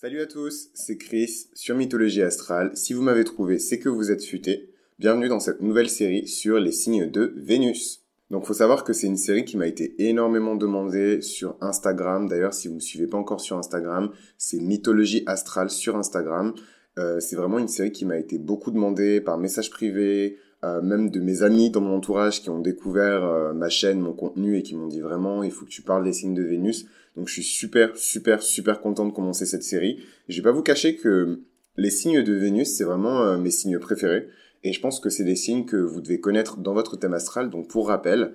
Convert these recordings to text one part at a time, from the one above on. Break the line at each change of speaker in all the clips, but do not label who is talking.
Salut à tous, c'est Chris sur Mythologie Astrale. Si vous m'avez trouvé, c'est que vous êtes futé. Bienvenue dans cette nouvelle série sur les signes de Vénus. Donc faut savoir que c'est une série qui m'a été énormément demandée sur Instagram. D'ailleurs, si vous ne me suivez pas encore sur Instagram, c'est Mythologie Astrale sur Instagram. Euh, c'est vraiment une série qui m'a été beaucoup demandée par message privé, euh, même de mes amis dans mon entourage qui ont découvert euh, ma chaîne, mon contenu et qui m'ont dit vraiment il faut que tu parles des signes de Vénus. Donc je suis super super super content de commencer cette série. Je vais pas vous cacher que les signes de Vénus c'est vraiment euh, mes signes préférés et je pense que c'est des signes que vous devez connaître dans votre thème astral. Donc pour rappel,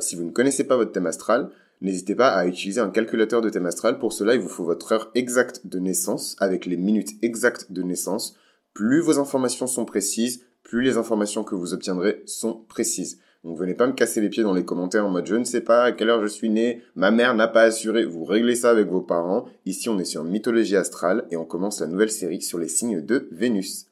si vous ne connaissez pas votre thème astral, N'hésitez pas à utiliser un calculateur de thème astral. Pour cela, il vous faut votre heure exacte de naissance avec les minutes exactes de naissance. Plus vos informations sont précises, plus les informations que vous obtiendrez sont précises. Donc venez pas me casser les pieds dans les commentaires en mode je ne sais pas à quelle heure je suis né, ma mère n'a pas assuré, vous réglez ça avec vos parents. Ici on est sur mythologie astrale et on commence la nouvelle série sur les signes de Vénus.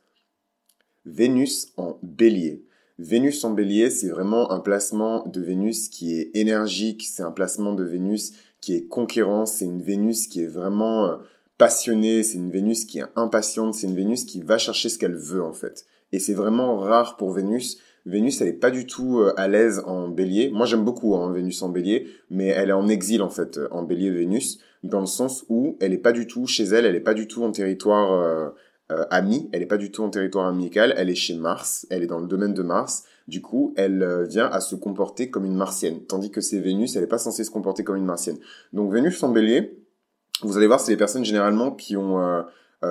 Vénus en bélier. Vénus en bélier, c'est vraiment un placement de Vénus qui est énergique, c'est un placement de Vénus qui est conquérant, c'est une Vénus qui est vraiment euh, passionnée, c'est une Vénus qui est impatiente, c'est une Vénus qui va chercher ce qu'elle veut en fait. Et c'est vraiment rare pour Vénus. Vénus, elle est pas du tout euh, à l'aise en bélier. Moi, j'aime beaucoup hein, Vénus en bélier, mais elle est en exil en fait en bélier Vénus, dans le sens où elle est pas du tout chez elle, elle est pas du tout en territoire euh, euh, ami, elle est pas du tout en territoire amical, elle est chez Mars, elle est dans le domaine de Mars. Du coup, elle vient à se comporter comme une martienne, tandis que c'est Vénus, elle est pas censée se comporter comme une martienne. Donc Vénus en bélier, vous allez voir, c'est les personnes généralement qui ont euh,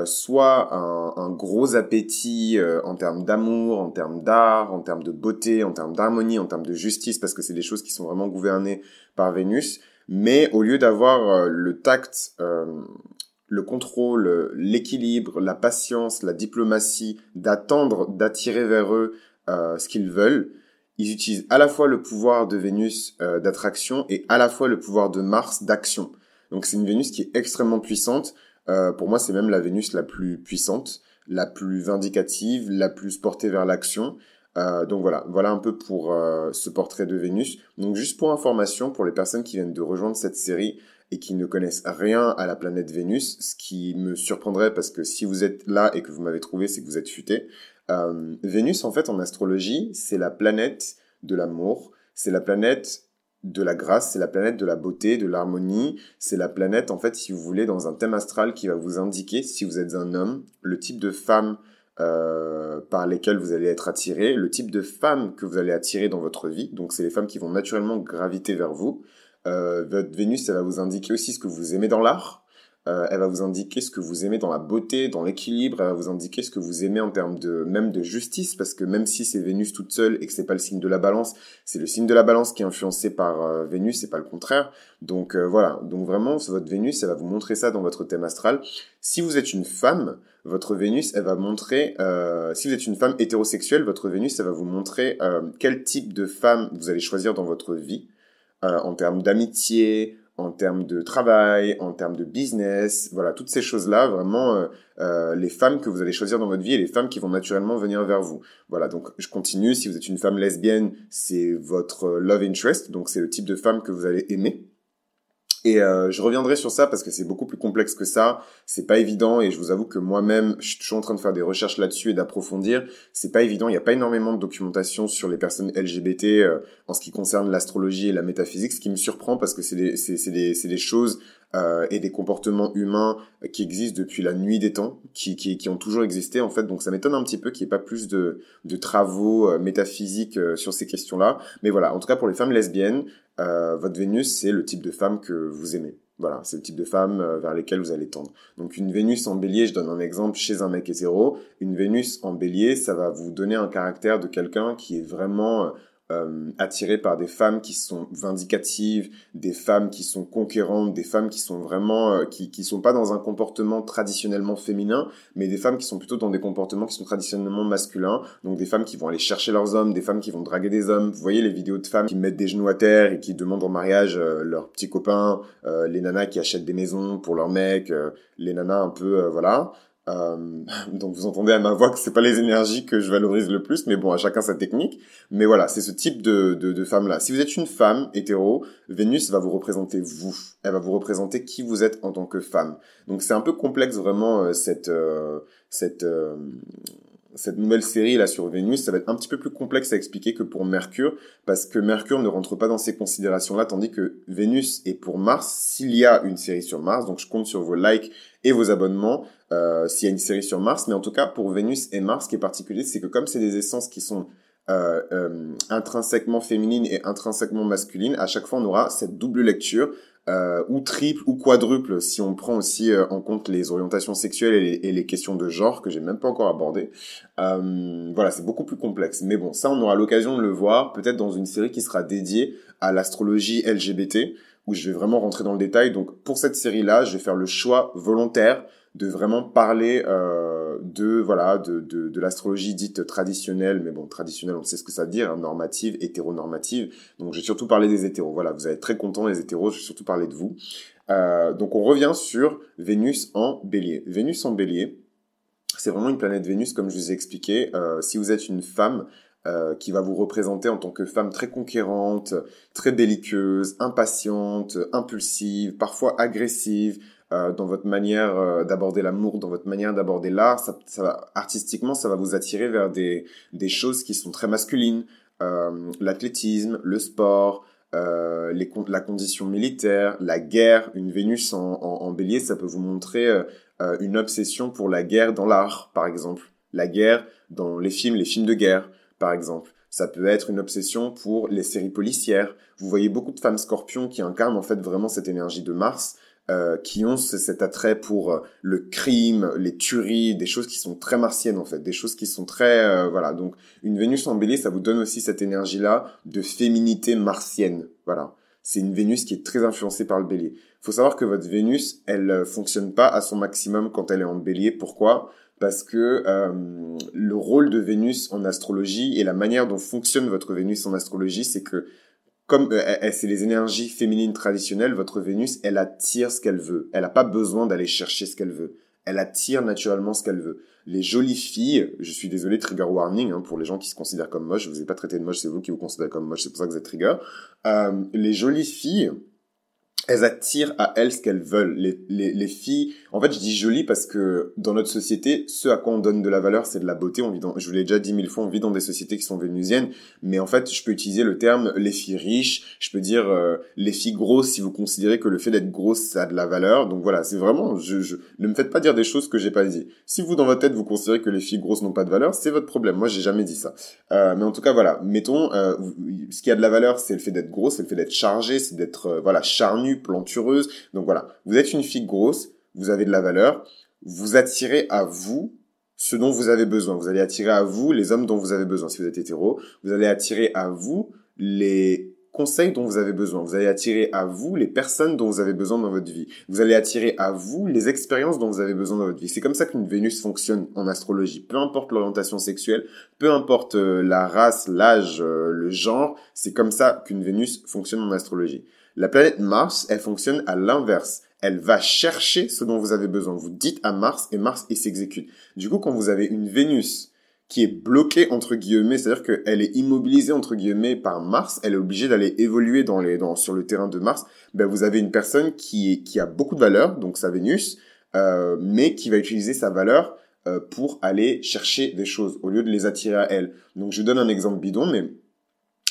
soit un, gros appétit euh, en termes d'amour, en termes d'art, en termes de beauté, en termes d'harmonie, en termes de justice, parce que c'est des choses qui sont vraiment gouvernées par Vénus. Mais au lieu d'avoir euh, le tact, le contrôle, l'équilibre, la patience, la diplomatie, d'attendre, d'attirer vers eux ce qu'ils veulent, ils utilisent à la fois le pouvoir de Vénus d'attraction et à la fois le pouvoir de Mars d'action. Donc c'est une Vénus qui est extrêmement puissante. Euh, pour moi, c'est même la Vénus la plus puissante, la plus vindicative, la plus portée vers l'action. Euh, donc voilà, voilà un peu pour euh, ce portrait de Vénus. Donc juste pour information, pour les personnes qui viennent de rejoindre cette série et qui ne connaissent rien à la planète Vénus, ce qui me surprendrait parce que si vous êtes là et que vous m'avez trouvé, c'est que vous êtes futé. Vénus, en fait, en astrologie, c'est la planète de l'amour, c'est la planète de la grâce, c'est la planète de la beauté, de l'harmonie, c'est la planète en fait si vous voulez dans un thème astral qui va vous indiquer si vous êtes un homme, le type de femme euh, par lesquelles vous allez être attiré, le type de femme que vous allez attirer dans votre vie, donc c'est les femmes qui vont naturellement graviter vers vous. Euh, votre Vénus, elle va vous indiquer aussi ce que vous aimez dans l'art, euh, elle va vous indiquer ce que vous aimez dans la beauté, dans l'équilibre. Elle va vous indiquer ce que vous aimez en termes de même de justice, parce que même si c'est Vénus toute seule et que c'est pas le signe de la Balance, c'est le signe de la Balance qui est influencé par euh, Vénus, c'est pas le contraire. Donc euh, voilà. Donc vraiment, votre Vénus, elle va vous montrer ça dans votre thème astral. Si vous êtes une femme, votre Vénus, elle va montrer. si vous êtes une femme hétérosexuelle, votre Vénus, elle va vous montrer quel type de femme vous allez choisir dans votre vie en termes d'amitié, en termes de travail, en termes de business, voilà, toutes ces choses-là, vraiment, euh, euh, les femmes que vous allez choisir dans votre vie et les femmes qui vont naturellement venir vers vous. Voilà, donc je continue, si vous êtes une femme lesbienne, c'est votre love interest, donc c'est le type de femme que vous allez aimer. Et euh, je reviendrai sur ça parce que c'est beaucoup plus complexe que ça. C'est pas évident et je vous avoue que moi-même, je suis toujours en train de faire des recherches là-dessus et d'approfondir. C'est pas évident. Il n'y a pas énormément de documentation sur les personnes LGBT euh, en ce qui concerne l'astrologie et la métaphysique, ce qui me surprend parce que c'est des, c'est, des, c'est des choses euh, et des comportements humains qui existent depuis la nuit des temps, qui, qui, qui ont toujours existé en fait. Donc ça m'étonne un petit peu qu'il n'y ait pas plus de, de travaux euh, métaphysiques euh, sur ces questions-là. Mais voilà, en tout cas pour les femmes lesbiennes, euh, votre Vénus, c'est le type de femme que vous aimez. Voilà, c'est le type de femme euh, vers lesquelles vous allez tendre. Donc une Vénus en bélier, je donne un exemple chez un mec hétéro, une Vénus en bélier, ça va vous donner un caractère de quelqu'un qui est vraiment euh, attiré par des femmes qui sont vindicatives, des femmes qui sont conquérantes, des femmes qui sont vraiment euh, qui qui sont pas dans un comportement traditionnellement féminin, mais des femmes qui sont plutôt dans des comportements qui sont traditionnellement masculins. Donc des femmes qui vont aller chercher leurs hommes, des femmes qui vont draguer des hommes. Vous voyez les vidéos de femmes qui mettent des genoux à terre et qui demandent en mariage euh, leurs petits copains, les nanas qui achètent des maisons pour leurs mecs, les nanas un peu voilà. Euh, donc vous entendez à ma voix que c'est pas les énergies que je valorise le plus, mais bon, à chacun sa technique. Mais voilà, c'est ce type de, de, de femme-là. Si vous êtes une femme hétéro, Vénus va vous représenter vous. Elle va vous représenter qui vous êtes en tant que femme. Donc c'est un peu complexe vraiment euh, cette euh, cette cette nouvelle série là sur Vénus, ça va être un petit peu plus complexe à expliquer que pour Mercure, parce que Mercure ne rentre pas dans ces considérations-là, tandis que Vénus est pour Mars, s'il y a une série sur Mars, donc je compte sur vos likes et vos abonnements, euh, s'il y a une série sur Mars, mais en tout cas pour Vénus et Mars, ce qui est particulier, c'est que comme c'est des essences qui sont euh, euh, intrinsèquement féminines et intrinsèquement masculines, à chaque fois on aura cette double lecture euh, ou triple ou quadruple si on prend aussi euh, en compte les orientations sexuelles et les, questions de genre que j'ai même pas encore abordées. Euh, voilà, c'est beaucoup plus complexe. Mais bon, ça on aura l'occasion de le voir peut-être dans une série qui sera dédiée à l'astrologie LGBT où je vais vraiment rentrer dans le détail. Donc pour cette série-là, je vais faire le choix volontaire de vraiment parler euh, de voilà de, de, de l'astrologie dite traditionnelle, mais bon traditionnelle on sait ce que ça veut dire, hein, normative, hétéronormative. Donc je vais surtout parler des hétéros. Voilà, vous allez être très contents les hétéros, je vais surtout parler de vous. Euh, donc on revient sur Vénus en Bélier. Vénus en Bélier, c'est vraiment une planète Vénus comme je vous ai expliqué. Euh, si vous êtes une femme, qui va vous représenter en tant que femme très conquérante, très belliqueuse, impatiente, impulsive, parfois agressive, euh, dans votre manière euh, d'aborder l'amour, dans votre manière d'aborder l'art. Artistiquement, ça va vous attirer vers des, choses qui sont très masculines. Euh, l'athlétisme, le sport, la condition militaire, la guerre. Une Vénus en bélier, ça peut vous montrer une obsession pour la guerre dans l'art, par exemple. La guerre dans les films, les films de guerre, par exemple. Ça peut être une obsession pour les séries policières. Vous voyez beaucoup de femmes scorpions qui incarnent en fait vraiment cette énergie de Mars. Euh, qui ont cet attrait pour euh, le crime, les tueries, des choses qui sont très martiennes en fait, des choses qui sont très euh, voilà. Donc une Vénus en Bélier, ça vous donne aussi cette énergie là de féminité martienne. Voilà, c'est une Vénus qui est très influencée par le Bélier. Faut savoir que votre Vénus, elle fonctionne pas à son maximum quand elle est en Bélier. Pourquoi? Parce que le rôle de Vénus en astrologie et la manière dont fonctionne votre Vénus en astrologie, c'est que comme euh, c'est les énergies féminines traditionnelles, votre Vénus, elle attire ce qu'elle veut. Elle n'a pas besoin d'aller chercher ce qu'elle veut. Elle attire naturellement ce qu'elle veut. Les jolies filles, je suis désolé, trigger warning hein, pour les gens qui se considèrent comme moches. Je vous ai pas traité de moche, c'est vous qui vous considérez comme moche, c'est pour ça que vous êtes trigger. Euh, les jolies filles, elles attirent à elles ce qu'elles veulent. Les, les, les, filles, en fait, je dis jolies parce que dans notre société, ce à quoi on donne de la valeur, c'est de la beauté. On vit dans, je vous l'ai déjà dit mille fois, on vit dans des sociétés qui sont vénusiennes, mais en fait, je peux utiliser le terme les filles riches, je peux dire euh, les filles grosses si vous considérez que le fait d'être grosse, ça a de la valeur. Donc voilà, c'est vraiment, je, je, ne me faites pas dire des choses que j'ai pas dit. Si vous, dans votre tête, vous considérez que les filles grosses n'ont pas de valeur, c'est votre problème. Moi, j'ai jamais dit ça. Euh, mais en tout cas, voilà, mettons, euh, ce qui a de la valeur, c'est le fait d'être grosse, c'est le fait d'être chargé, c'est d'être, euh, voilà, charnu, plantureuse. Donc voilà, vous êtes une fille grosse, vous avez de la valeur, vous attirez à vous ce dont vous avez besoin. Vous allez attirer à vous les hommes dont vous avez besoin. Si vous êtes hétéro, vous allez attirer à vous les conseils dont vous avez besoin. Vous allez attirer à vous les personnes dont vous avez besoin dans votre vie. Vous allez attirer à vous les expériences dont vous avez besoin dans votre vie. C'est comme ça qu'une Vénus fonctionne en astrologie. Peu importe l'orientation sexuelle, peu importe euh, la race, l'âge, euh, le genre, c'est comme ça qu'une Vénus fonctionne en astrologie. La planète Mars, elle fonctionne à l'inverse. Elle va chercher ce dont vous avez besoin. Vous dites à Mars et Mars, il s'exécute. Du coup, quand vous avez une Vénus qui est bloquée entre guillemets, c'est-à-dire qu'elle est immobilisée entre guillemets par Mars, elle est obligée d'aller évoluer dans les, dans, sur le terrain de Mars, ben vous avez une personne qui, qui a beaucoup de valeur, donc sa Vénus, euh, mais qui va utiliser sa valeur euh, pour aller chercher des choses au lieu de les attirer à elle. Donc je donne un exemple bidon, mais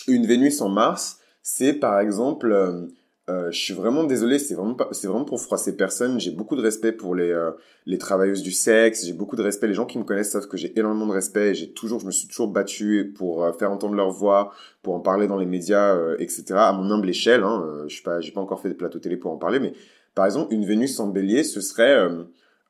une Vénus en Mars, c'est par exemple, euh, euh, je suis vraiment désolé, c'est vraiment pas, c'est vraiment pour froisser personne. J'ai beaucoup de respect pour les euh, les travailleuses du sexe. J'ai beaucoup de respect. Les gens qui me connaissent savent que j'ai énormément de respect. J'ai toujours, je me suis toujours battu pour faire entendre leur voix, pour en parler dans les médias, etc. À mon humble échelle. Hein, je suis pas, j'ai pas encore fait de plateau télé pour en parler, mais par exemple, une Vénus en Bélier, ce serait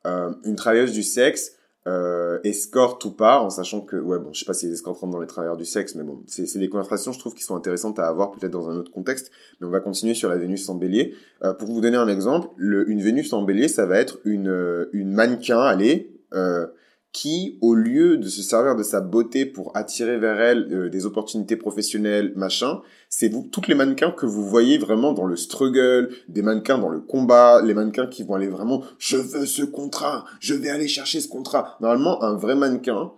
une travailleuse du sexe euh, escorte ou pas, en sachant que, ouais, bon, je sais pas si les escortes rentrent dans les travailleurs du sexe, mais bon, c'est des conversations, je trouve, qui sont intéressantes à avoir peut-être dans un autre contexte, mais on va continuer sur la Vénus en bélier. Euh, pour vous donner un exemple, le, une Vénus en bélier, ça va être une, euh, une mannequin, allez, euh, qui, au lieu de se servir de sa beauté pour attirer vers elle euh, des opportunités professionnelles, machin, c'est vous, toutes les mannequins que vous voyez vraiment dans le struggle, des mannequins dans le combat, les mannequins qui vont aller vraiment, je veux ce contrat, je vais aller chercher ce contrat. Normalement, un vrai mannequin,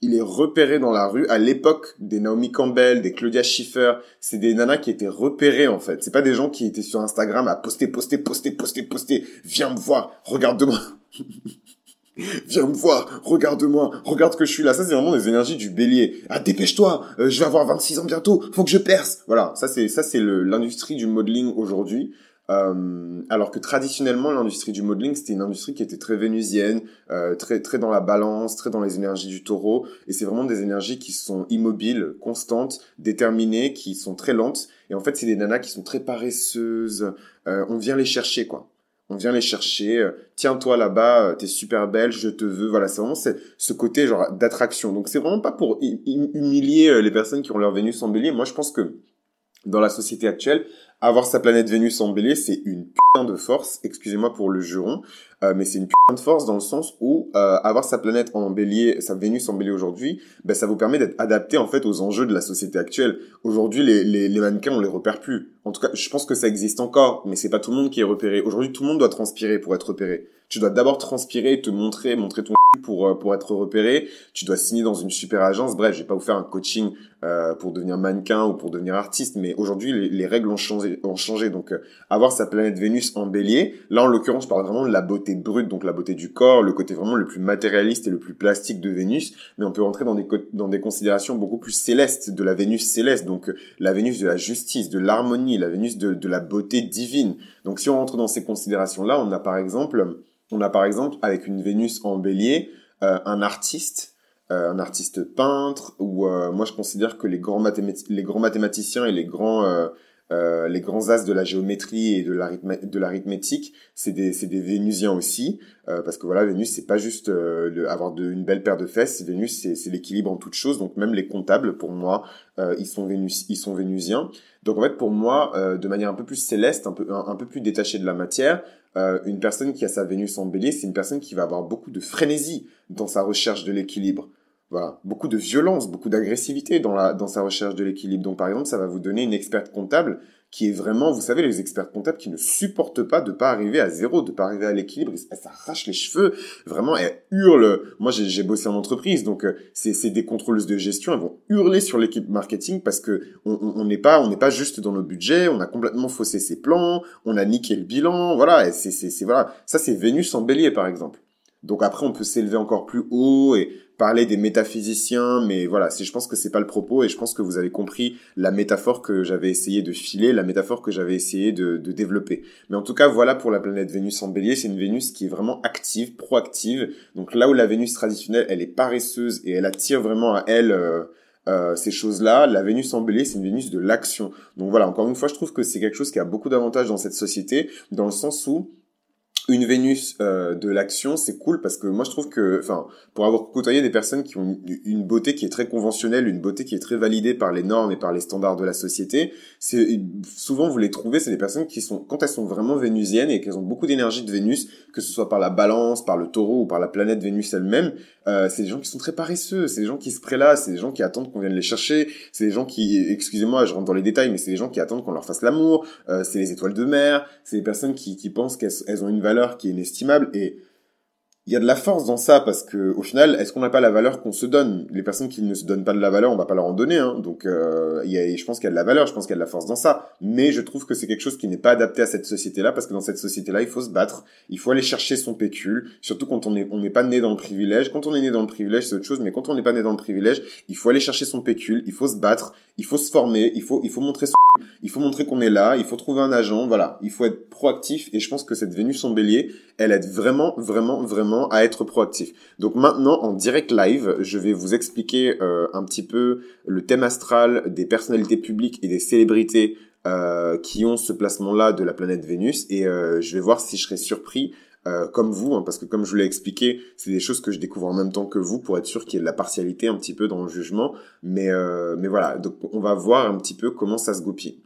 il est repéré dans la rue à l'époque des Naomi Campbell, des Claudia Schiffer. C'est des nanas qui étaient repérées en fait. C'est pas des gens qui étaient sur Instagram à poster, poster, poster, poster, poster. Viens me voir, regarde-moi. Viens me voir, regarde-moi, regarde que je suis là. Ça, c'est vraiment des énergies du bélier. Ah, dépêche-toi, euh, je vais avoir 26 ans bientôt, faut que je perce. Voilà, ça c'est ça c'est l'industrie du modeling aujourd'hui. Euh, alors que traditionnellement, l'industrie du modeling, c'était une industrie qui était très vénusienne, euh, très très dans la balance, très dans les énergies du taureau. Et c'est vraiment des énergies qui sont immobiles, constantes, déterminées, qui sont très lentes. Et en fait, c'est des nanas qui sont très paresseuses. Euh, on vient les chercher, quoi on vient les chercher, euh, tiens-toi là-bas, euh, t'es super belle, je te veux. Voilà, c'est vraiment ce côté genre d'attraction. Donc c'est vraiment pas pour humilier euh, les personnes qui ont leur Vénus en bélier. Moi, je pense que dans la société actuelle, avoir sa planète Vénus en bélier, c'est une de force, excusez-moi pour le juron, euh, mais c'est une putain de force dans le sens où euh, avoir sa planète en bélier, sa Vénus en bélier aujourd'hui, ben, ça vous permet d'être adapté en fait aux enjeux de la société actuelle. Aujourd'hui, les, les, mannequins, on les repère plus. En tout cas, je pense que ça existe encore, mais c'est pas tout le monde qui est repéré. Aujourd'hui, tout le monde doit transpirer pour être repéré. Tu dois d'abord transpirer, te montrer, montrer ton pour euh, pour être repéré. Tu dois signer dans une super agence. Bref, je vais pas vous faire un coaching pour devenir mannequin ou pour devenir artiste, mais aujourd'hui les, les, règles ont changé. Ont changé. Donc avoir sa planète Vénus en Bélier. Là, en l'occurrence, je parle vraiment de la beauté brute, donc la beauté du corps, le côté vraiment le plus matérialiste et le plus plastique de Vénus. Mais on peut rentrer dans des considérations beaucoup plus célestes de la Vénus céleste. Donc la Vénus de la justice, de l'harmonie, la Vénus de la beauté divine. Donc si on rentre dans ces considérations là, on a par exemple on a par exemple avec une Vénus en bélier euh, un artiste, euh, un artiste peintre, ou euh, moi je considère que les grands, les grands mathématiciens et les grands, les grands as de la géométrie et de l'arithmétique, c'est des, des Vénusiens aussi, parce que voilà, Vénus c'est pas juste avoir de, une belle paire de fesses, Vénus c'est l'équilibre en toute chose, donc même les comptables pour moi ils sont Vénus, ils sont Vénusiens. Donc en fait pour moi, de manière un peu plus céleste, un peu un peu plus détachée de la matière, euh, une personne qui a sa Vénus en bélier, c'est une personne qui va avoir beaucoup de frénésie dans sa recherche de l'équilibre. Voilà, beaucoup de violence, beaucoup d'agressivité dans, la, dans sa recherche de l'équilibre. Donc par exemple, ça va vous donner une experte comptable qui est vraiment, vous savez, les experts comptables qui ne supportent pas de pas arriver à zéro, de pas arriver à l'équilibre, elles s'arrachent les cheveux, vraiment, elles hurlent. Moi, j'ai bossé en entreprise, donc euh, c'est des contrôleuses de gestion, elles vont hurler sur l'équipe marketing parce que on n'est pas, on n'est pas juste dans nos budgets, on a complètement faussé ses plans, on a niqué le bilan, voilà, c'est, voilà, ça c'est Vénus en Bélier par exemple. Donc après, on peut s'élever encore plus haut et parler des métaphysiciens, mais voilà, je pense que c'est pas le propos et je pense que vous avez compris la métaphore que j'avais essayé de filer, la métaphore que j'avais essayé de, développer. Mais en tout cas, voilà pour la planète Vénus en Bélier, c'est une Vénus qui est vraiment active, proactive. Donc là où la Vénus traditionnelle, elle est paresseuse et elle attire vraiment à elle euh, euh, ces choses-là, la Vénus en Bélier, c'est une Vénus de l'action. Donc voilà, encore une fois, je trouve que c'est quelque chose qui a beaucoup d'avantages dans cette société, dans le sens où une Vénus euh, de l'action, c'est cool parce que moi je trouve que, enfin, pour avoir côtoyé des personnes qui ont une, beauté qui est très conventionnelle, une beauté qui est très validée par les normes et par les standards de la société, c'est souvent vous les trouvez, c'est des personnes qui sont, quand elles sont vraiment vénusiennes et qu'elles ont beaucoup d'énergie de Vénus, que ce soit par la Balance, par le Taureau ou par la planète Vénus elle-même, euh, c'est des gens qui sont très paresseux, c'est des gens qui se prélassent, c'est des gens qui attendent qu'on vienne les chercher, c'est des gens qui, excusez-moi, je rentre dans les détails, mais c'est des gens qui attendent qu'on leur fasse l'amour, euh, c'est les étoiles de mer, c'est des personnes qui, qui pensent qu'elles ont une valeur qui est inestimable et il y a de la force dans ça parce que au final, est-ce qu'on n'a pas la valeur qu'on se donne? Les personnes qui ne se donnent pas de la valeur, on va pas leur en donner. Hein. Donc, euh, y a, je pense qu'il y a de la valeur, je pense qu'il y a de la force dans ça. Mais je trouve que c'est quelque chose qui n'est pas adapté à cette société-là parce que dans cette société-là, il faut se battre, il faut aller chercher son pécule. Surtout quand on est, on n'est pas né dans le privilège. Quand on est né dans le privilège, c'est autre chose. Mais quand on n'est pas né dans le privilège, il faut aller chercher son pécule, il faut se battre, il faut se former, il faut, il faut montrer son il faut montrer qu'on est là, il faut trouver un agent, voilà, il faut être proactif et je pense que cette Vénus en bélier, elle aide vraiment, vraiment, vraiment à être proactif. Donc maintenant, en direct live, je vais vous expliquer euh, un petit peu le thème astral des personnalités publiques et des célébrités euh, qui ont ce placement-là de la planète Vénus et euh, je vais voir si je serai surpris comme vous, hein, parce que comme je vous l'ai expliqué, c'est des choses que je découvre en même temps que vous pour être sûr qu'il y ait de la partialité un petit peu dans le jugement. Mais, mais voilà, donc on va voir un petit peu comment ça se goupille.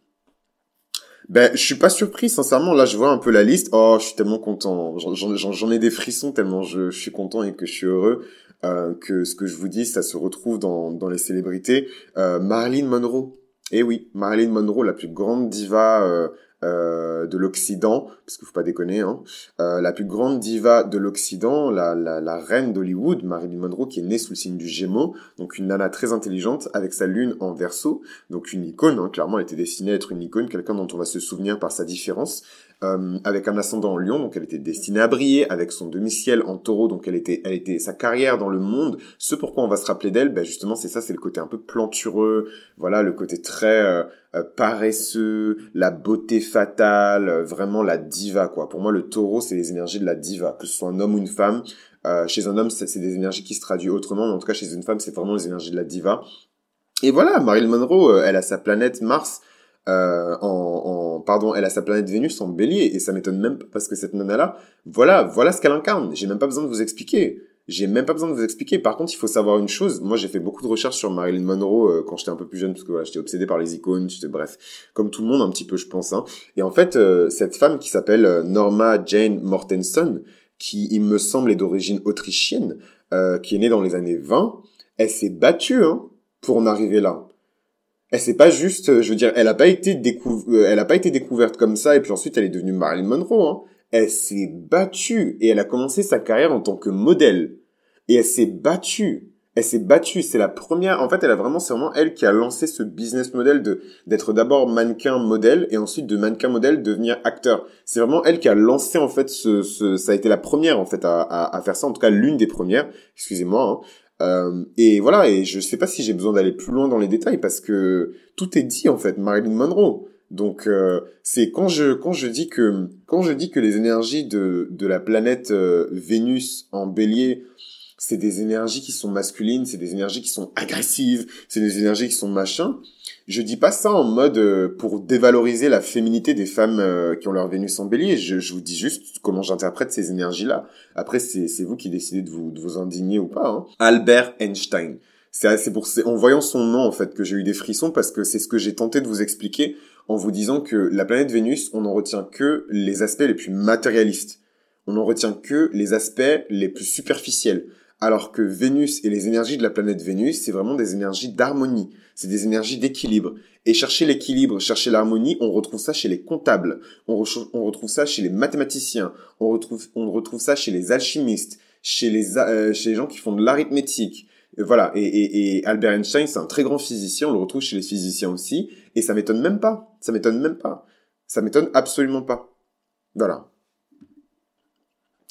Ben, je suis pas surpris, sincèrement. Là, je vois un peu la liste. Oh, je suis tellement content. J'en ai des frissons tellement je, suis content et que je suis heureux. euh, que ce que je vous dis, ça se retrouve dans, les célébrités. Euh, Marilyn Monroe. Eh oui, Marilyn Monroe, la plus grande diva euh, de l'Occident, parce qu'il faut pas déconner, hein, euh, la plus grande diva de l'Occident, la, la, reine d'Hollywood, Marilyn Monroe, qui est née sous le signe du Gémeaux, donc une nana très intelligente, avec sa lune en verso, donc une icône, hein, clairement elle était destinée à être une icône, quelqu'un dont on va se souvenir par sa différence, euh, avec un ascendant en lion, donc elle était destinée à briller, avec son demi-ciel en taureau, donc elle était, elle était sa carrière dans le monde. Ce pourquoi on va se rappeler d'elle, ben justement c'est ça, c'est le côté un peu plantureux, voilà, le côté très euh, euh, paresseux, la beauté fatale, vraiment la quoi. Pour moi le taureau c'est les énergies de la diva, que ce soit un homme ou une femme. chez un homme c'est des énergies qui se traduisent autrement, mais en tout cas chez une femme c'est vraiment les énergies de la diva. Et voilà, Marilyn Monroe, elle a sa planète Mars euh, en, pardon, elle a sa planète Vénus en Bélier et ça m'étonne même pas parce que cette nana là, voilà, voilà ce qu'elle incarne. J'ai même pas besoin de vous expliquer. J'ai même pas besoin de vous expliquer. Par contre, il faut savoir une chose. Moi, j'ai fait beaucoup de recherches sur Marilyn Monroe euh, quand j'étais un peu plus jeune, parce que voilà, j'étais obsédé par les icônes. J'étais bref, comme tout le monde un petit peu, je pense. Hein. Et en fait, euh, cette femme qui s'appelle Norma Jane Mortensen, qui il me semble est d'origine autrichienne, qui est née dans les années 20, elle s'est battue hein, pour en arriver là elle c'est pas juste, euh, je veux dire, elle a pas été décou euh, elle a pas été découverte comme ça et puis ensuite elle est devenue Marilyn Monroe. Hein. Elle s'est battue et elle a commencé sa carrière en tant que modèle et elle s'est battue. Elle s'est battue. C'est la première. En fait, elle a vraiment, c'est vraiment elle qui a lancé ce business model de d'être d'abord mannequin modèle et ensuite de mannequin modèle devenir acteur. C'est vraiment elle qui a lancé en fait ce, ce ça a été la première en fait à, à, à faire ça. En tout cas, l'une des premières. Excusez-moi. Hein. Euh, et voilà, et je sais pas si j'ai besoin d'aller plus loin dans les détails parce que tout est dit en fait, Marilyn Monroe. Donc euh, c'est quand je quand je dis que quand je dis que les énergies de de la planète euh, Vénus en Bélier c'est des énergies qui sont masculines, c'est des énergies qui sont agressives, c'est des énergies qui sont machin. Je dis pas ça en mode euh, pour dévaloriser la féminité des femmes euh, qui ont leur Vénus en bélier. Je, je vous dis juste comment j'interprète ces énergies-là. Après, c'est vous qui décidez de vous, de vous indigner ou pas. Hein. Albert Einstein. C'est pour en voyant son nom en fait que j'ai eu des frissons parce que c'est ce que j'ai tenté de vous expliquer en vous disant que la planète Vénus, on n'en retient que les aspects les plus matérialistes. On n'en retient que les aspects les plus superficiels. Alors que Vénus et les énergies de la planète Vénus, c'est vraiment des énergies d'harmonie, c'est des énergies d'équilibre. Et chercher l'équilibre, chercher l'harmonie, on retrouve ça chez les comptables, on, retrouve ça chez les mathématiciens, on retrouve, ça chez les alchimistes, chez les, euh, chez les gens qui font de l'arithmétique. Voilà, Albert Einstein, c'est un très grand physicien, on le retrouve chez les physiciens aussi, et ça m'étonne même pas, ça m'étonne même pas, ça m'étonne absolument pas. Voilà.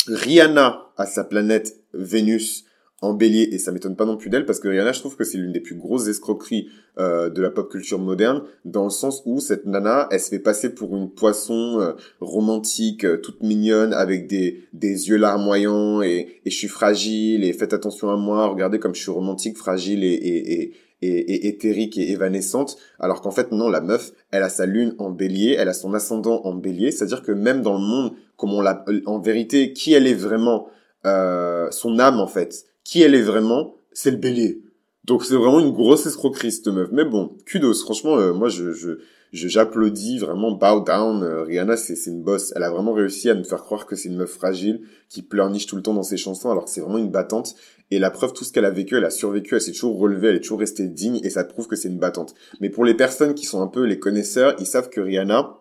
Rihanna a sa planète Vénus en bélier et ça m'étonne pas non plus d'elle parce que Rihanna je trouve que c'est l'une des plus grosses escroqueries euh, de la pop culture moderne dans le sens où cette nana elle se fait passer pour une poisson euh, romantique euh, toute mignonne avec des des yeux larmoyants et, et je suis fragile et faites attention à moi regardez comme je suis romantique fragile et et, et et, éthérique et évanescente, alors qu'en fait non, la meuf, elle a sa lune en bélier, elle a son ascendant en bélier, c'est-à-dire que même dans le monde, comme on l'a, en vérité, qui elle est vraiment, euh, son âme en fait, qui elle est vraiment, c'est le bélier. Donc c'est vraiment une grosse escroquerie cette meuf. Mais bon, kudos, franchement, euh, moi je, je j'applaudis vraiment bow down euh, Rihanna c'est une boss elle a vraiment réussi à me faire croire que c'est une meuf fragile qui pleurniche tout le temps dans ses chansons alors que c'est vraiment une battante et la preuve tout ce qu'elle a vécu elle a survécu elle s'est toujours relevée elle est toujours restée digne et ça prouve que c'est une battante mais pour les personnes qui sont un peu les connaisseurs ils savent que Rihanna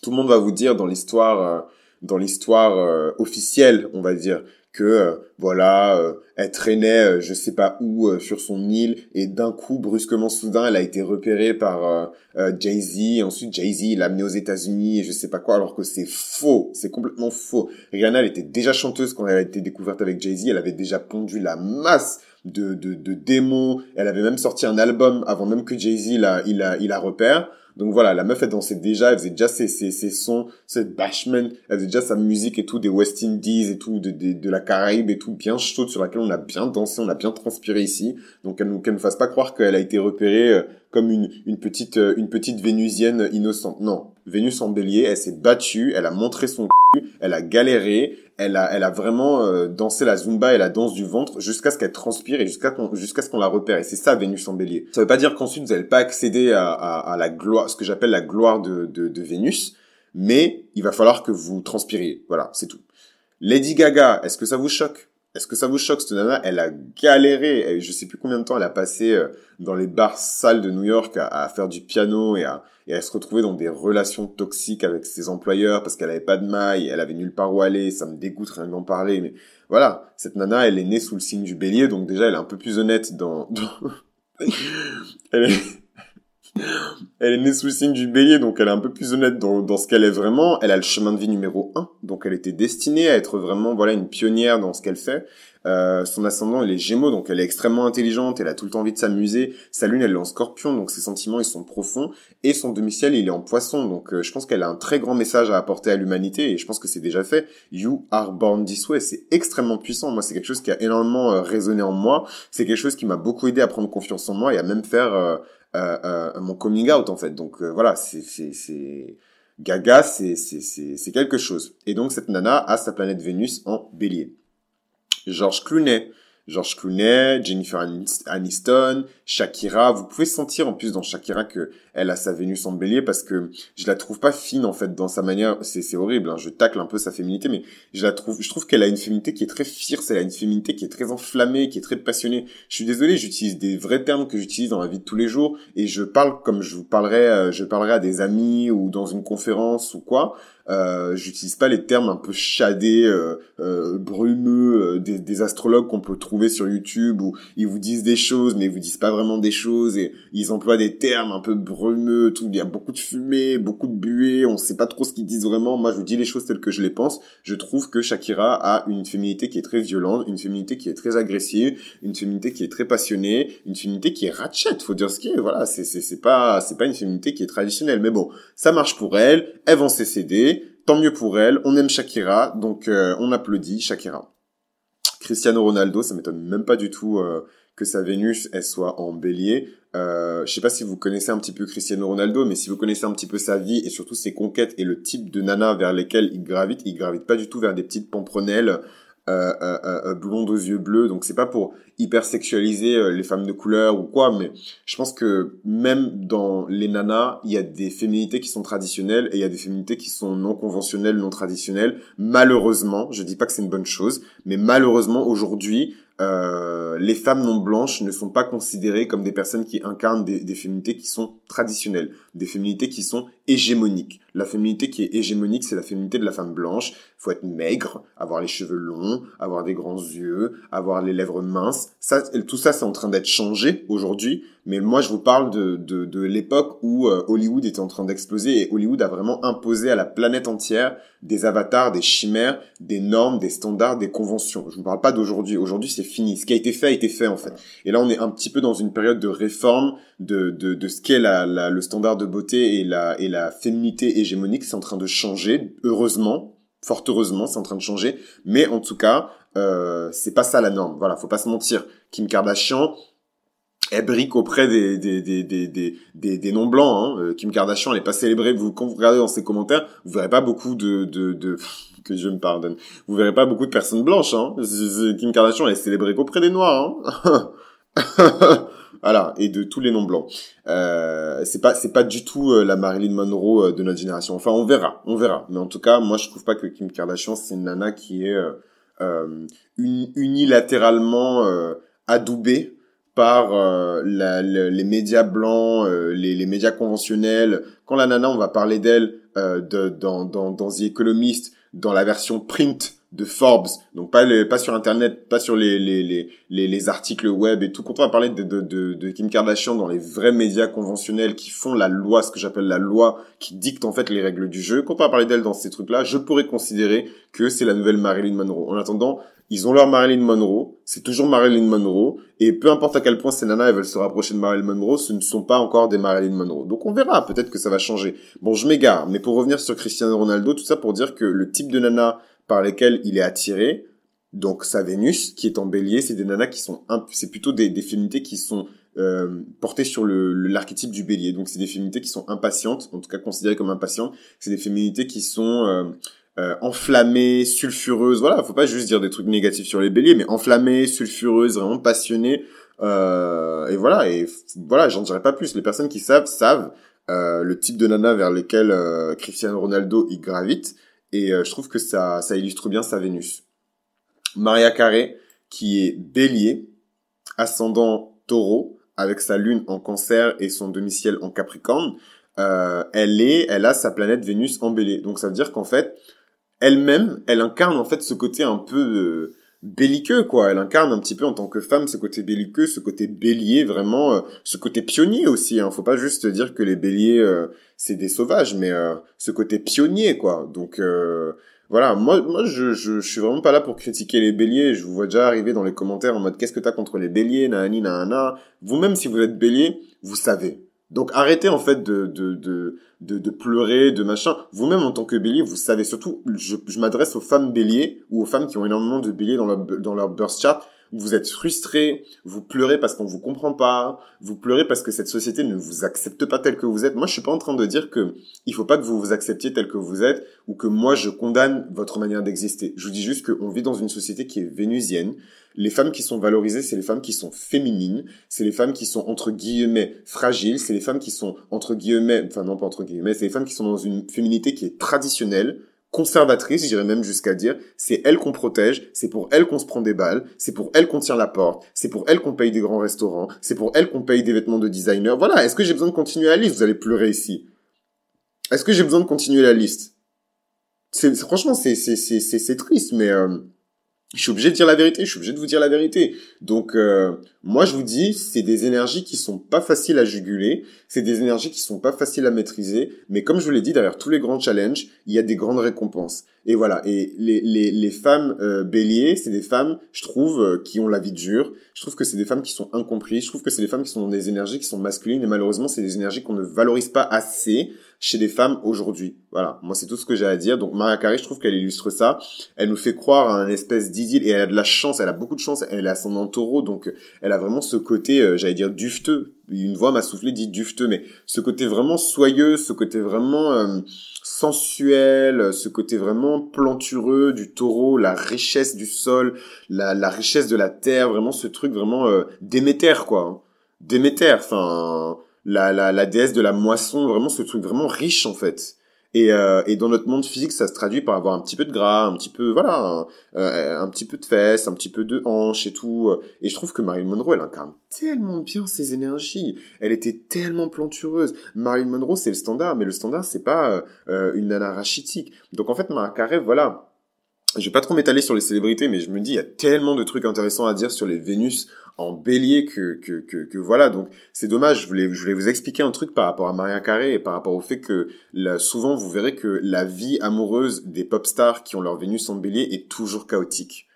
tout le monde va vous dire dans l'histoire dans l'histoire officielle on va dire que euh, voilà, euh, elle traînait euh, je sais pas où sur son île et d'un coup brusquement soudain elle a été repérée par Jay-Z ensuite Jay-Z l'a amenée aux États-Unis et je sais pas quoi alors que c'est faux, c'est complètement faux. Rihanna elle était déjà chanteuse quand elle a été découverte avec Jay-Z, elle avait déjà pondu la masse de, de, de démos, elle avait même sorti un album avant même que Jay-Z la, il la, il la repère. Donc voilà, la meuf, elle dansait déjà, elle faisait déjà ses, ses, ses sons, cette bashman, elle faisait déjà sa musique et tout, des West Indies et tout, de, de, de la Caraïbe et tout, bien chaude, sur laquelle on a bien dansé, on a bien transpiré ici. Donc qu'elle qu'elle nous fasse pas croire qu'elle a été repérée euh, comme une, une petite, euh, une petite vénusienne innocente. Non. Vénus en bélier, elle s'est battue, elle a montré son elle a galéré, elle a, elle a vraiment euh, dansé la zumba et la danse du ventre jusqu'à ce qu'elle transpire et jusqu'à qu'on, jusqu'à ce qu'on la repère. Et c'est ça Vénus en Bélier. Ça veut pas dire qu'ensuite vous n'allez pas accéder à, à, la gloire, ce que j'appelle la gloire de, de, de Vénus, mais il va falloir que vous transpiriez. Voilà, c'est tout. Lady Gaga, est-ce que ça vous choque? Est-ce que ça vous choque cette nana? Elle a galéré. Je sais plus combien de temps elle a passé euh, dans les bars sales de New York à, faire du piano et à, se retrouver dans des relations toxiques avec ses employeurs parce qu'elle avait pas de maille, elle avait nulle part où aller. Ça me dégoûte rien d'en parler, mais voilà, cette nana, elle est née sous le signe du Bélier, donc déjà elle est un peu plus honnête dans. elle elle est née sous le signe du bélier, donc elle est un peu plus honnête dans, ce qu'elle est vraiment. Elle a le chemin de vie numéro 1, donc elle était destinée à être vraiment voilà une pionnière dans ce qu'elle fait. Euh, son ascendant, elle est Gémeaux, donc elle est extrêmement intelligente, elle a tout le temps envie de s'amuser. Sa lune, elle est en Scorpion, donc ses sentiments, ils sont profonds. Et son demi-ciel, il est en Poisson, donc euh, je pense qu'elle a un très grand message à apporter à l'humanité, et je pense que c'est déjà fait. You are born this way, c'est extrêmement puissant. Moi, c'est quelque chose qui a énormément euh, résonné en moi. C'est quelque chose qui m'a beaucoup aidé à prendre confiance en moi et à même faire euh, mon coming out en fait. Donc voilà, c'est Gaga, c'est quelque chose. Et donc cette nana a sa planète Vénus en Bélier. Georges Clooney, George Clooney, Jennifer Aniston, Shakira. Vous pouvez sentir en plus dans Shakira que elle a sa Vénus en bélier parce que je la trouve pas fine en fait dans sa manière. C'est, horrible, hein. je tacle un peu sa féminité, mais je la trouve, je trouve qu'elle a une féminité qui est très fierce, elle a une féminité qui est très enflammée, qui est très passionnée. Je suis désolé, j'utilise des vrais termes que j'utilise dans la vie de tous les jours et je parle comme je vous parlerai, euh, je parlerai à des amis ou dans une conférence ou quoi. Euh, j'utilise pas les termes un peu chadés, euh, euh brumeux euh, des, des, astrologues qu'on peut trouver sur YouTube où ils vous disent des choses mais ils vous disent pas vraiment des choses et ils emploient des termes un peu brumeux, tout. Il y a beaucoup de fumée, beaucoup de buée, on sait pas trop ce qu'ils disent vraiment. Moi, je vous dis les choses telles que je les pense. Je trouve que Shakira a une féminité qui est très violente, une féminité qui est très agressive, une féminité qui est très passionnée, une féminité qui est ratchet. Faut dire ce qui est. Voilà, c'est c'est pas c'est pas une féminité qui est traditionnelle. Mais bon, ça marche pour elle. Elle vend ses CD tant mieux pour elle. On aime Shakira, donc euh, on applaudit Shakira. Cristiano Ronaldo, ça m'étonne même pas du tout euh, que sa Vénus elle soit en Bélier. Euh, je sais pas si vous connaissez un petit peu Cristiano Ronaldo, mais si vous connaissez un petit peu sa vie et surtout ses conquêtes et le type de nana vers lesquelles il gravite, il gravite pas du tout vers des petites pomprenelles euh, euh, blonde aux yeux bleus. Donc c'est pas pour hyper sexualiser euh, les femmes de couleur ou quoi, mais je pense que même dans les nanas, il y a des féminités qui sont traditionnelles et il y a des féminités qui sont non conventionnelles, non traditionnelles. Malheureusement, je dis pas que c'est une bonne chose, mais malheureusement aujourd'hui, euh, les femmes non blanches ne sont pas considérées comme des personnes qui incarnent des, féminités qui sont traditionnelles, des féminités qui sont hégémoniques. La féminité qui est hégémonique, c'est la féminité de la femme blanche. Faut être maigre, avoir les cheveux longs, avoir des grands yeux, avoir les lèvres minces. Ça, tout ça, c'est en train d'être changé aujourd'hui. Mais moi, je vous parle de, de, de l'époque où euh, Hollywood était en train d'exploser et Hollywood a vraiment imposé à la planète entière des avatars, des chimères, des normes, des standards, des conventions. Je vous parle pas d'aujourd'hui. Aujourd'hui, c'est fini. Ce qui a été fait a été fait, en fait. Et là, on est un petit peu dans une période de réforme de, de, de ce qu'est la, la, le standard de beauté et la, et la féminité hégémonique. C'est en train de changer, heureusement. Fort heureusement, c'est en train de changer. Mais en tout cas, euh, c'est pas ça la norme. Voilà, faut pas se mentir. Kim Kardashian, elle brique auprès des des des des des, des, non blancs. Hein. Euh, Kim Kardashian, elle est pas célébrée. Vous quand vous regardez dans ses commentaires, vous verrez pas beaucoup de de, de que je me pardonne. Vous verrez pas beaucoup de personnes blanches. Hein. Kim Kardashian, elle est célébrée qu'auprès des noirs. Hein. voilà, et de tous les noms blancs. Euh, c'est pas c'est pas du tout euh, la Marilyn Monroe euh, de notre génération. Enfin, on verra, on verra. Mais en tout cas, moi, je trouve pas que Kim Kardashian c'est une nana qui est euh, unilatéralement adoubée par les médias blancs, les, médias conventionnels. Quand la nana, on va parler d'elle de, dans, dans, dans The Economist, dans la version print de Forbes, donc pas les, pas sur internet, pas sur les, les, les, les, articles web et tout. Quand on va parler de, de, de, de, Kim Kardashian dans les vrais médias conventionnels qui font la loi, ce que j'appelle la loi, qui dicte en fait les règles du jeu, quand on va parler d'elle dans ces trucs-là, je pourrais considérer que c'est la nouvelle Marilyn Monroe. En attendant, ils ont leur Marilyn Monroe, c'est toujours Marilyn Monroe, et peu importe à quel point ces nanas elles veulent se rapprocher de Marilyn Monroe, ce ne sont pas encore des Marilyn Monroe. Donc on verra, peut-être que ça va changer. Bon, je m'égare, mais pour revenir sur Cristiano Ronaldo, tout ça pour dire que le type de nana par lesquelles il est attiré, donc sa Vénus, qui est en bélier, c'est des nanas qui sont, c'est plutôt des, des féminités qui sont euh, portées sur le l'archétype du bélier. Donc c'est des féminités qui sont impatientes, en tout cas considérées comme impatientes. C'est des féminités qui sont euh, euh, enflammée, sulfureuse. Voilà, faut pas juste dire des trucs négatifs sur les béliers, mais enflammée, sulfureuse, vraiment passionnée. Euh, et voilà, et voilà, j'en dirais pas plus. Les personnes qui savent savent euh, le type de nana vers lesquelles euh, Cristiano Ronaldo y gravite, et euh, je trouve que ça, ça illustre bien sa Vénus. Maria Carré, qui est bélier, ascendant taureau, avec sa lune en cancer et son demi-ciel en capricorne, euh, elle est, elle a sa planète Vénus en bélier. Donc ça veut dire qu'en fait, elle-même, elle incarne en fait ce côté un peu euh, belliqueux, quoi. Elle incarne un petit peu en tant que femme ce côté belliqueux, ce côté bélier, vraiment, euh, ce côté pionnier aussi. Hein. Faut pas juste dire que les béliers c'est des sauvages, mais ce côté pionnier, quoi. Donc voilà, moi, moi, je, je, je, suis vraiment pas là pour critiquer les béliers. Je vous vois déjà arriver dans les commentaires en mode qu'est-ce que t'as contre les béliers, nani, nana. Vous-même, si vous êtes bélier, vous savez. Donc arrêtez en fait de, de, de, de, pleurer, de machin. Vous-même en tant que bélier, vous savez surtout, je, je m'adresse aux femmes béliers ou aux femmes qui ont énormément de béliers dans leur, dans leur birth chart vous êtes frustré, vous pleurez parce qu'on vous comprend pas, vous pleurez parce que cette société ne vous accepte pas tel que vous êtes. Moi, je suis pas en train de dire que il faut pas que vous vous acceptiez tel que vous êtes ou que moi je condamne votre manière d'exister. Je vous dis juste qu'on vit dans une société qui est vénusienne. Les femmes qui sont valorisées, c'est les femmes qui sont féminines, c'est les femmes qui sont entre guillemets fragiles, c'est les femmes qui sont entre guillemets, enfin non pas entre guillemets, c'est les femmes qui sont dans une féminité qui est traditionnelle, conservatrice, j'irais même jusqu'à dire, c'est elle qu'on protège, c'est pour elle qu'on se prend des balles, c'est pour elle qu'on tient la porte, c'est pour elle qu'on paye des grands restaurants, c'est pour elle qu'on paye des vêtements de designer. Voilà, est-ce que j'ai besoin de continuer la liste? Vous allez pleurer ici. Est-ce que j'ai besoin de continuer la liste? C'est, Franchement, c'est, c'est, c'est, c'est, triste, mais... Euh, je suis obligé de dire la vérité, je suis obligé de vous dire la vérité. Donc euh, moi je vous dis, c'est des énergies qui sont pas faciles à juguler, c'est des énergies qui sont pas faciles à maîtriser, mais comme je vous l'ai dit derrière tous les grands challenges, il y a des grandes récompenses. Et voilà, et les les, les femmes euh, béliers, c'est des femmes, je trouve, euh, qui ont la vie dure. Je trouve que c'est des femmes qui sont incomprises. Je trouve que c'est des femmes qui sont dans des énergies qui sont masculines et malheureusement c'est des énergies qu'on ne valorise pas assez chez les femmes aujourd'hui. Voilà, moi c'est tout ce que j'ai à dire. Donc Maria Carey, je trouve qu'elle illustre ça. Elle nous fait croire à un espèce d'idylle et elle a de la chance, elle a beaucoup de chance. Elle est son taureau, donc elle a vraiment ce côté, euh, j'allais dire dufteux. Une voix m'a soufflé dit dufteux, mais ce côté vraiment soyeux, ce côté vraiment euh, sensuel, ce côté vraiment plantureux du taureau, la richesse du sol, la, la richesse de la terre, vraiment ce truc vraiment euh, Déméter quoi. Hein. Déméter, enfin la, la, la déesse de la moisson, vraiment ce truc vraiment riche en fait. Et, euh, et dans notre monde physique, ça se traduit par avoir un petit peu de gras, un petit peu, voilà, un, euh, un petit peu de fesses, un petit peu de hanches et tout. Et je trouve que Marilyn Monroe, elle incarne tellement bien ses énergies. Elle était tellement plantureuse. Marilyn Monroe, c'est le standard, mais le standard, c'est pas euh, une nana rachitique. Donc en fait, Maria Carey, voilà, je vais pas trop m'étaler sur les célébrités, mais je me dis, il y a tellement de trucs intéressants à dire sur les Vénus en bélier que, voilà. Donc, c'est dommage. Je voulais, je voulais vous expliquer un truc par rapport à Maria Carré et par rapport au fait que là, souvent, vous verrez que la vie amoureuse des pop stars qui ont leur Vénus en bélier est toujours chaotique.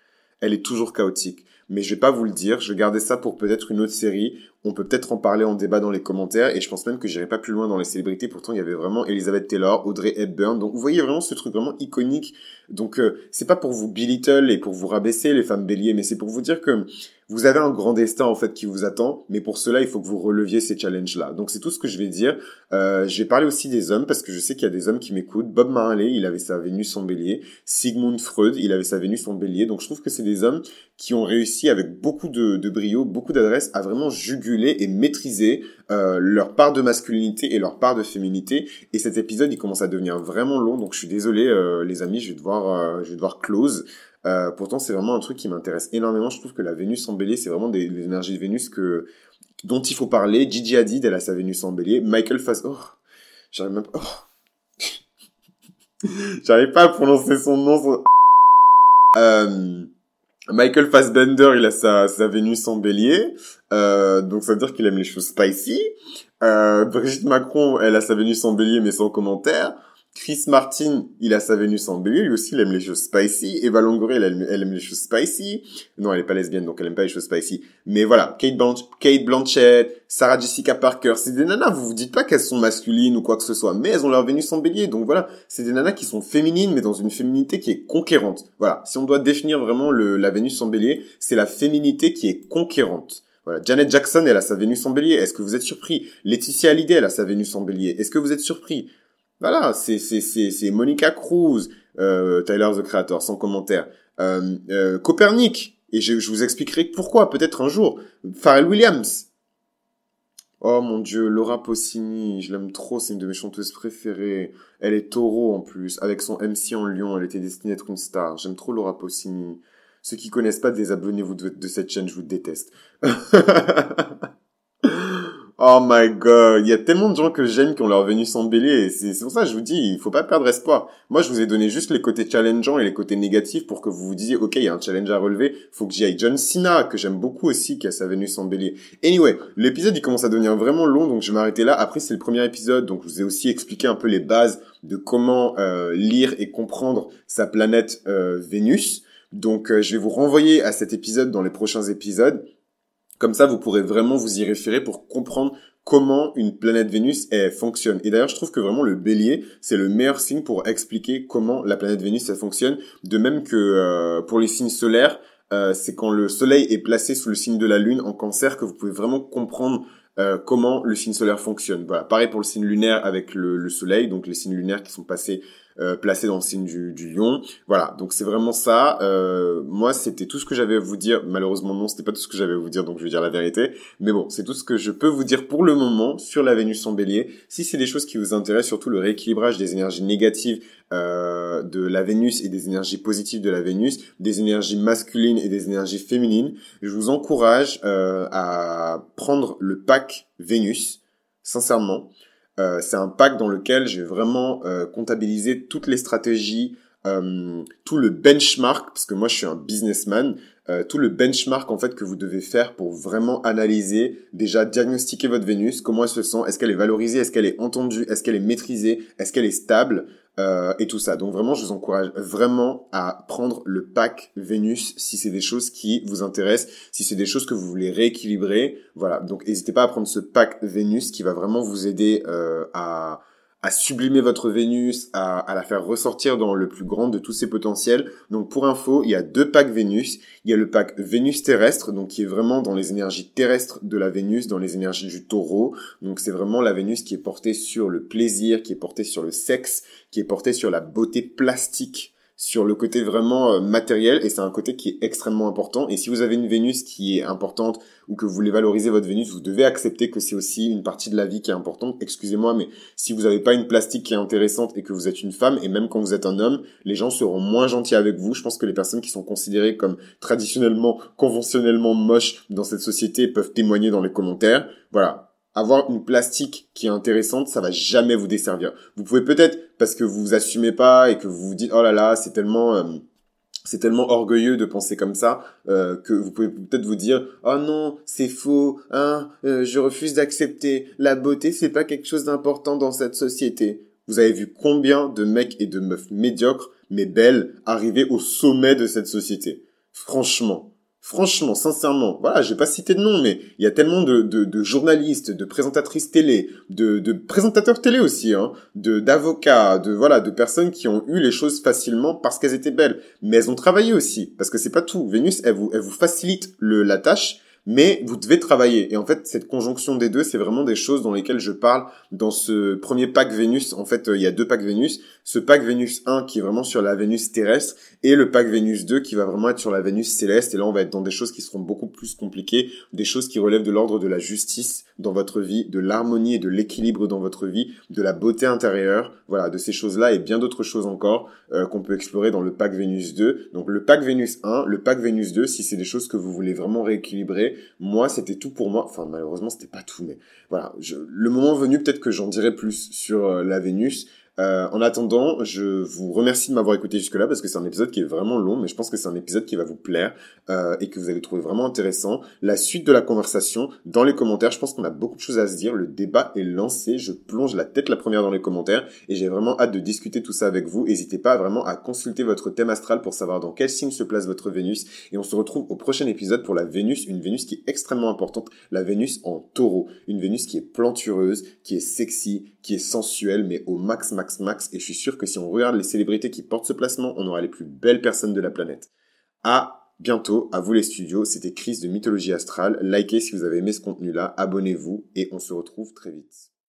Elle est toujours chaotique mais je vais pas vous le dire. Je vais garder ça pour peut-être une autre série. On peut peut-être en parler en débat dans les commentaires et je pense même que j'irai pas plus loin dans les célébrités. Pourtant, il y avait vraiment Elizabeth Taylor, Audrey Hepburn. Donc, vous voyez vraiment ce truc vraiment iconique. Donc, euh, c'est pas pour vous belittle et pour vous rabaisser les femmes béliers, mais c'est pour vous dire que vous avez un grand destin en fait qui vous attend, mais pour cela il faut que vous releviez ces challenges-là. Donc c'est tout ce que je vais dire. Euh, je vais aussi des hommes parce que je sais qu'il y a des hommes qui m'écoutent. Bob Marley, il avait sa Vénus en Bélier. Sigmund Freud, il avait sa Vénus en Bélier. Donc je trouve que c'est des hommes qui ont réussi avec beaucoup de, de brio, beaucoup d'adresse à vraiment juguler et maîtriser euh, leur part de masculinité et leur part de féminité. Et cet épisode il commence à devenir vraiment long, donc je suis désolé euh, les amis, je vais devoir, euh, je vais devoir close. Pourtant, c'est vraiment un truc qui m'intéresse énormément. Je trouve que la Vénus en bélier, c'est vraiment des, énergies de Vénus que, dont il faut parler. Gigi Hadid, elle a sa Vénus en bélier. Michael Fass... Oh, j'arrive même. Oh. j'arrive pas à prononcer son nom. Euh, Michael Fassbender, il a sa, sa Vénus en bélier. Euh, donc ça veut dire qu'il aime les choses spicy. Euh, Brigitte Macron, elle a sa Vénus en bélier, mais sans commentaire. Chris Martin, il a sa Vénus en bélier, lui aussi il aime les choses spicy. Eva Longoria, elle, aime, les choses spicy. Non, elle est pas lesbienne, donc elle aime pas les choses spicy. Mais voilà, Kate, Kate Blanchett, Sarah Jessica Parker, c'est des nanas, vous vous dites pas qu'elles sont masculines ou quoi que ce soit, mais elles ont leur Vénus en bélier. Donc voilà, c'est des nanas qui sont féminines, mais dans une féminité qui est conquérante. Voilà, si on doit définir vraiment la Vénus en bélier, c'est la féminité qui est conquérante. Voilà, Janet Jackson, elle a sa Vénus en bélier. Est-ce que vous êtes surpris? Laetitia Hallyday, elle a sa Vénus en bélier. Est-ce que vous êtes surpris? Voilà, c'est c'est Monica Cruz, euh, Tyler the Creator, sans commentaire. Euh, euh, Copernic, et je, vous expliquerai pourquoi, peut-être un jour. Pharrell Williams. Oh mon dieu, Laura Pausini, je l'aime trop, c'est une de mes chanteuses préférées. Elle est taureau en plus, avec son MC en lion, elle était destinée à être une star. J'aime trop Laura Pausini. Ceux qui connaissent pas, désabonnez-vous de cette chaîne, je vous déteste. Oh my god, il y a tellement de gens que j'aime qui ont leur Vénus embellie et c'est pour ça que je vous dis, il faut pas perdre espoir. Moi, je vous ai donné juste les côtés challengeants et les côtés négatifs pour que vous vous disiez, ok, il y a un challenge à relever, faut que j'y aille. John Cena, que j'aime beaucoup aussi, qui a sa Vénus embellie. Anyway, l'épisode, il commence à devenir vraiment long, donc je vais m'arrêter là. Après, c'est le premier épisode, donc je vous ai aussi expliqué un peu les bases de comment euh, lire et comprendre sa planète euh, Vénus. Donc, euh, je vais vous renvoyer à cet épisode dans les prochains épisodes. Comme ça, vous pourrez vraiment vous y référer pour comprendre comment une planète Vénus fonctionne. Et d'ailleurs, je trouve que vraiment le bélier, c'est le meilleur signe pour expliquer comment la planète Vénus elle fonctionne. De même que euh, pour les signes solaires, euh, c'est quand le soleil est placé sous le signe de la lune en cancer que vous pouvez vraiment comprendre euh, comment le signe solaire fonctionne. Voilà, pareil pour le signe lunaire avec le, le soleil, donc les signes lunaires qui sont passés euh, placé dans le signe du, du lion. Voilà, donc c'est vraiment ça. Euh, moi, c'était tout ce que j'avais à vous dire. Malheureusement, non, c'était pas tout ce que j'avais à vous dire, donc je vais dire la vérité. Mais bon, c'est tout ce que je peux vous dire pour le moment sur la Vénus en bélier. Si c'est des choses qui vous intéressent, surtout le rééquilibrage des énergies négatives euh, de la Vénus et des énergies positives de la Vénus, des énergies masculines et des énergies féminines, je vous encourage euh, à prendre le pack Vénus, sincèrement. Euh, c'est un pack dans lequel j'ai vraiment euh, comptabilisé toutes les stratégies, euh, tout le benchmark, parce que moi je suis un businessman, tout le benchmark en fait que vous devez faire pour vraiment analyser, déjà diagnostiquer votre Vénus, comment elle se sent, est-ce qu'elle est valorisée, est-ce qu'elle est entendue, est-ce qu'elle est maîtrisée, est-ce qu'elle est stable, euh, et tout ça. Donc vraiment, je vous encourage vraiment à prendre le pack Vénus si c'est des choses qui vous intéressent, si c'est des choses que vous voulez rééquilibrer. Voilà, donc n'hésitez pas à prendre ce pack Vénus qui va vraiment vous aider euh, à à sublimer votre Vénus, à, la faire ressortir dans le plus grand de tous ses potentiels. Donc pour info, il y a deux packs Vénus. Il y a le pack Vénus terrestre, donc qui est vraiment dans les énergies terrestres de la Vénus, dans les énergies du taureau. Donc c'est vraiment la Vénus qui est portée sur le plaisir, qui est portée sur le sexe, qui est portée sur la beauté plastique sur le côté vraiment euh, matériel et c'est un côté qui est extrêmement important et si vous avez une Vénus qui est importante ou que vous voulez valoriser votre Vénus, vous devez accepter que c'est aussi une partie de la vie qui est importante. Excusez-moi, mais si vous n'avez pas une plastique qui est intéressante et que vous êtes une femme, et même quand vous êtes un homme, les gens seront moins gentils avec vous. Je pense que les personnes qui sont considérées comme traditionnellement, conventionnellement moches dans cette société peuvent témoigner dans les commentaires. Voilà avoir une plastique qui est intéressante, ça va jamais vous desservir. Vous pouvez peut-être parce que vous vous assumez pas et que vous vous dites oh là là, c'est tellement euh, c'est tellement orgueilleux de penser comme ça euh, que vous pouvez peut-être vous dire oh non c'est faux hein euh, je refuse d'accepter. La beauté c'est pas quelque chose d'important dans cette société. Vous avez vu combien de mecs et de meufs médiocres mais belles arriver au sommet de cette société. Franchement Franchement, sincèrement, voilà, je vais pas citer de nom, mais il y a tellement de, de, journalistes, de présentatrices télé, de, de présentateurs télé aussi, hein, de d'avocats, de voilà, de personnes qui ont eu les choses facilement parce qu'elles étaient belles, mais elles ont travaillé aussi, parce que c'est pas tout. Vénus, elle vous, elle vous facilite le, la tâche, mais vous devez travailler. Et en fait, cette conjonction des deux, c'est vraiment des choses dans lesquelles je parle dans ce premier pack Vénus. En fait, euh, il y a deux packs Vénus. Ce pack Vénus 1 qui est vraiment sur la Vénus terrestre et le pack Vénus 2 qui va vraiment être sur la Vénus céleste. Et là, on va être dans des choses qui seront beaucoup plus compliquées, des choses qui relèvent de l'ordre de la justice dans votre vie, de l'harmonie et de l'équilibre dans votre vie, de la beauté intérieure, voilà, de ces choses-là et bien d'autres choses encore euh, qu'on peut explorer dans le pack Vénus 2. Donc le pack Vénus 1, le pack Vénus 2, si c'est des choses que vous voulez vraiment rééquilibrer, moi, c'était tout pour moi. Enfin, malheureusement, c'était pas tout, mais voilà. le moment venu, peut-être que j'en dirai plus sur euh, la Vénus. Euh, en attendant, je vous remercie de m'avoir écouté jusque-là parce que c'est un épisode qui est vraiment long, mais je pense que c'est un épisode qui va vous plaire euh, et que vous allez trouver vraiment intéressant. La suite de la conversation dans les commentaires, je pense qu'on a beaucoup de choses à se dire. Le débat est lancé. Je plonge la tête la première dans les commentaires et j'ai vraiment hâte de discuter tout ça avec vous. N'hésitez pas vraiment à consulter votre thème astral pour savoir dans quel signe se place votre Vénus et on se retrouve au prochain épisode pour la Vénus, une Vénus qui est extrêmement importante, la Vénus en Taureau, une Vénus qui est plantureuse, qui est sexy, qui est sensuelle, mais au max max max max et je suis sûr que si on regarde les célébrités qui portent ce placement, on aura les plus belles personnes de la planète. À bientôt, à vous les studios, c'était Chris de Mythologie Astrale. Likez si vous avez aimé ce contenu-là, abonnez-vous et on se retrouve très vite.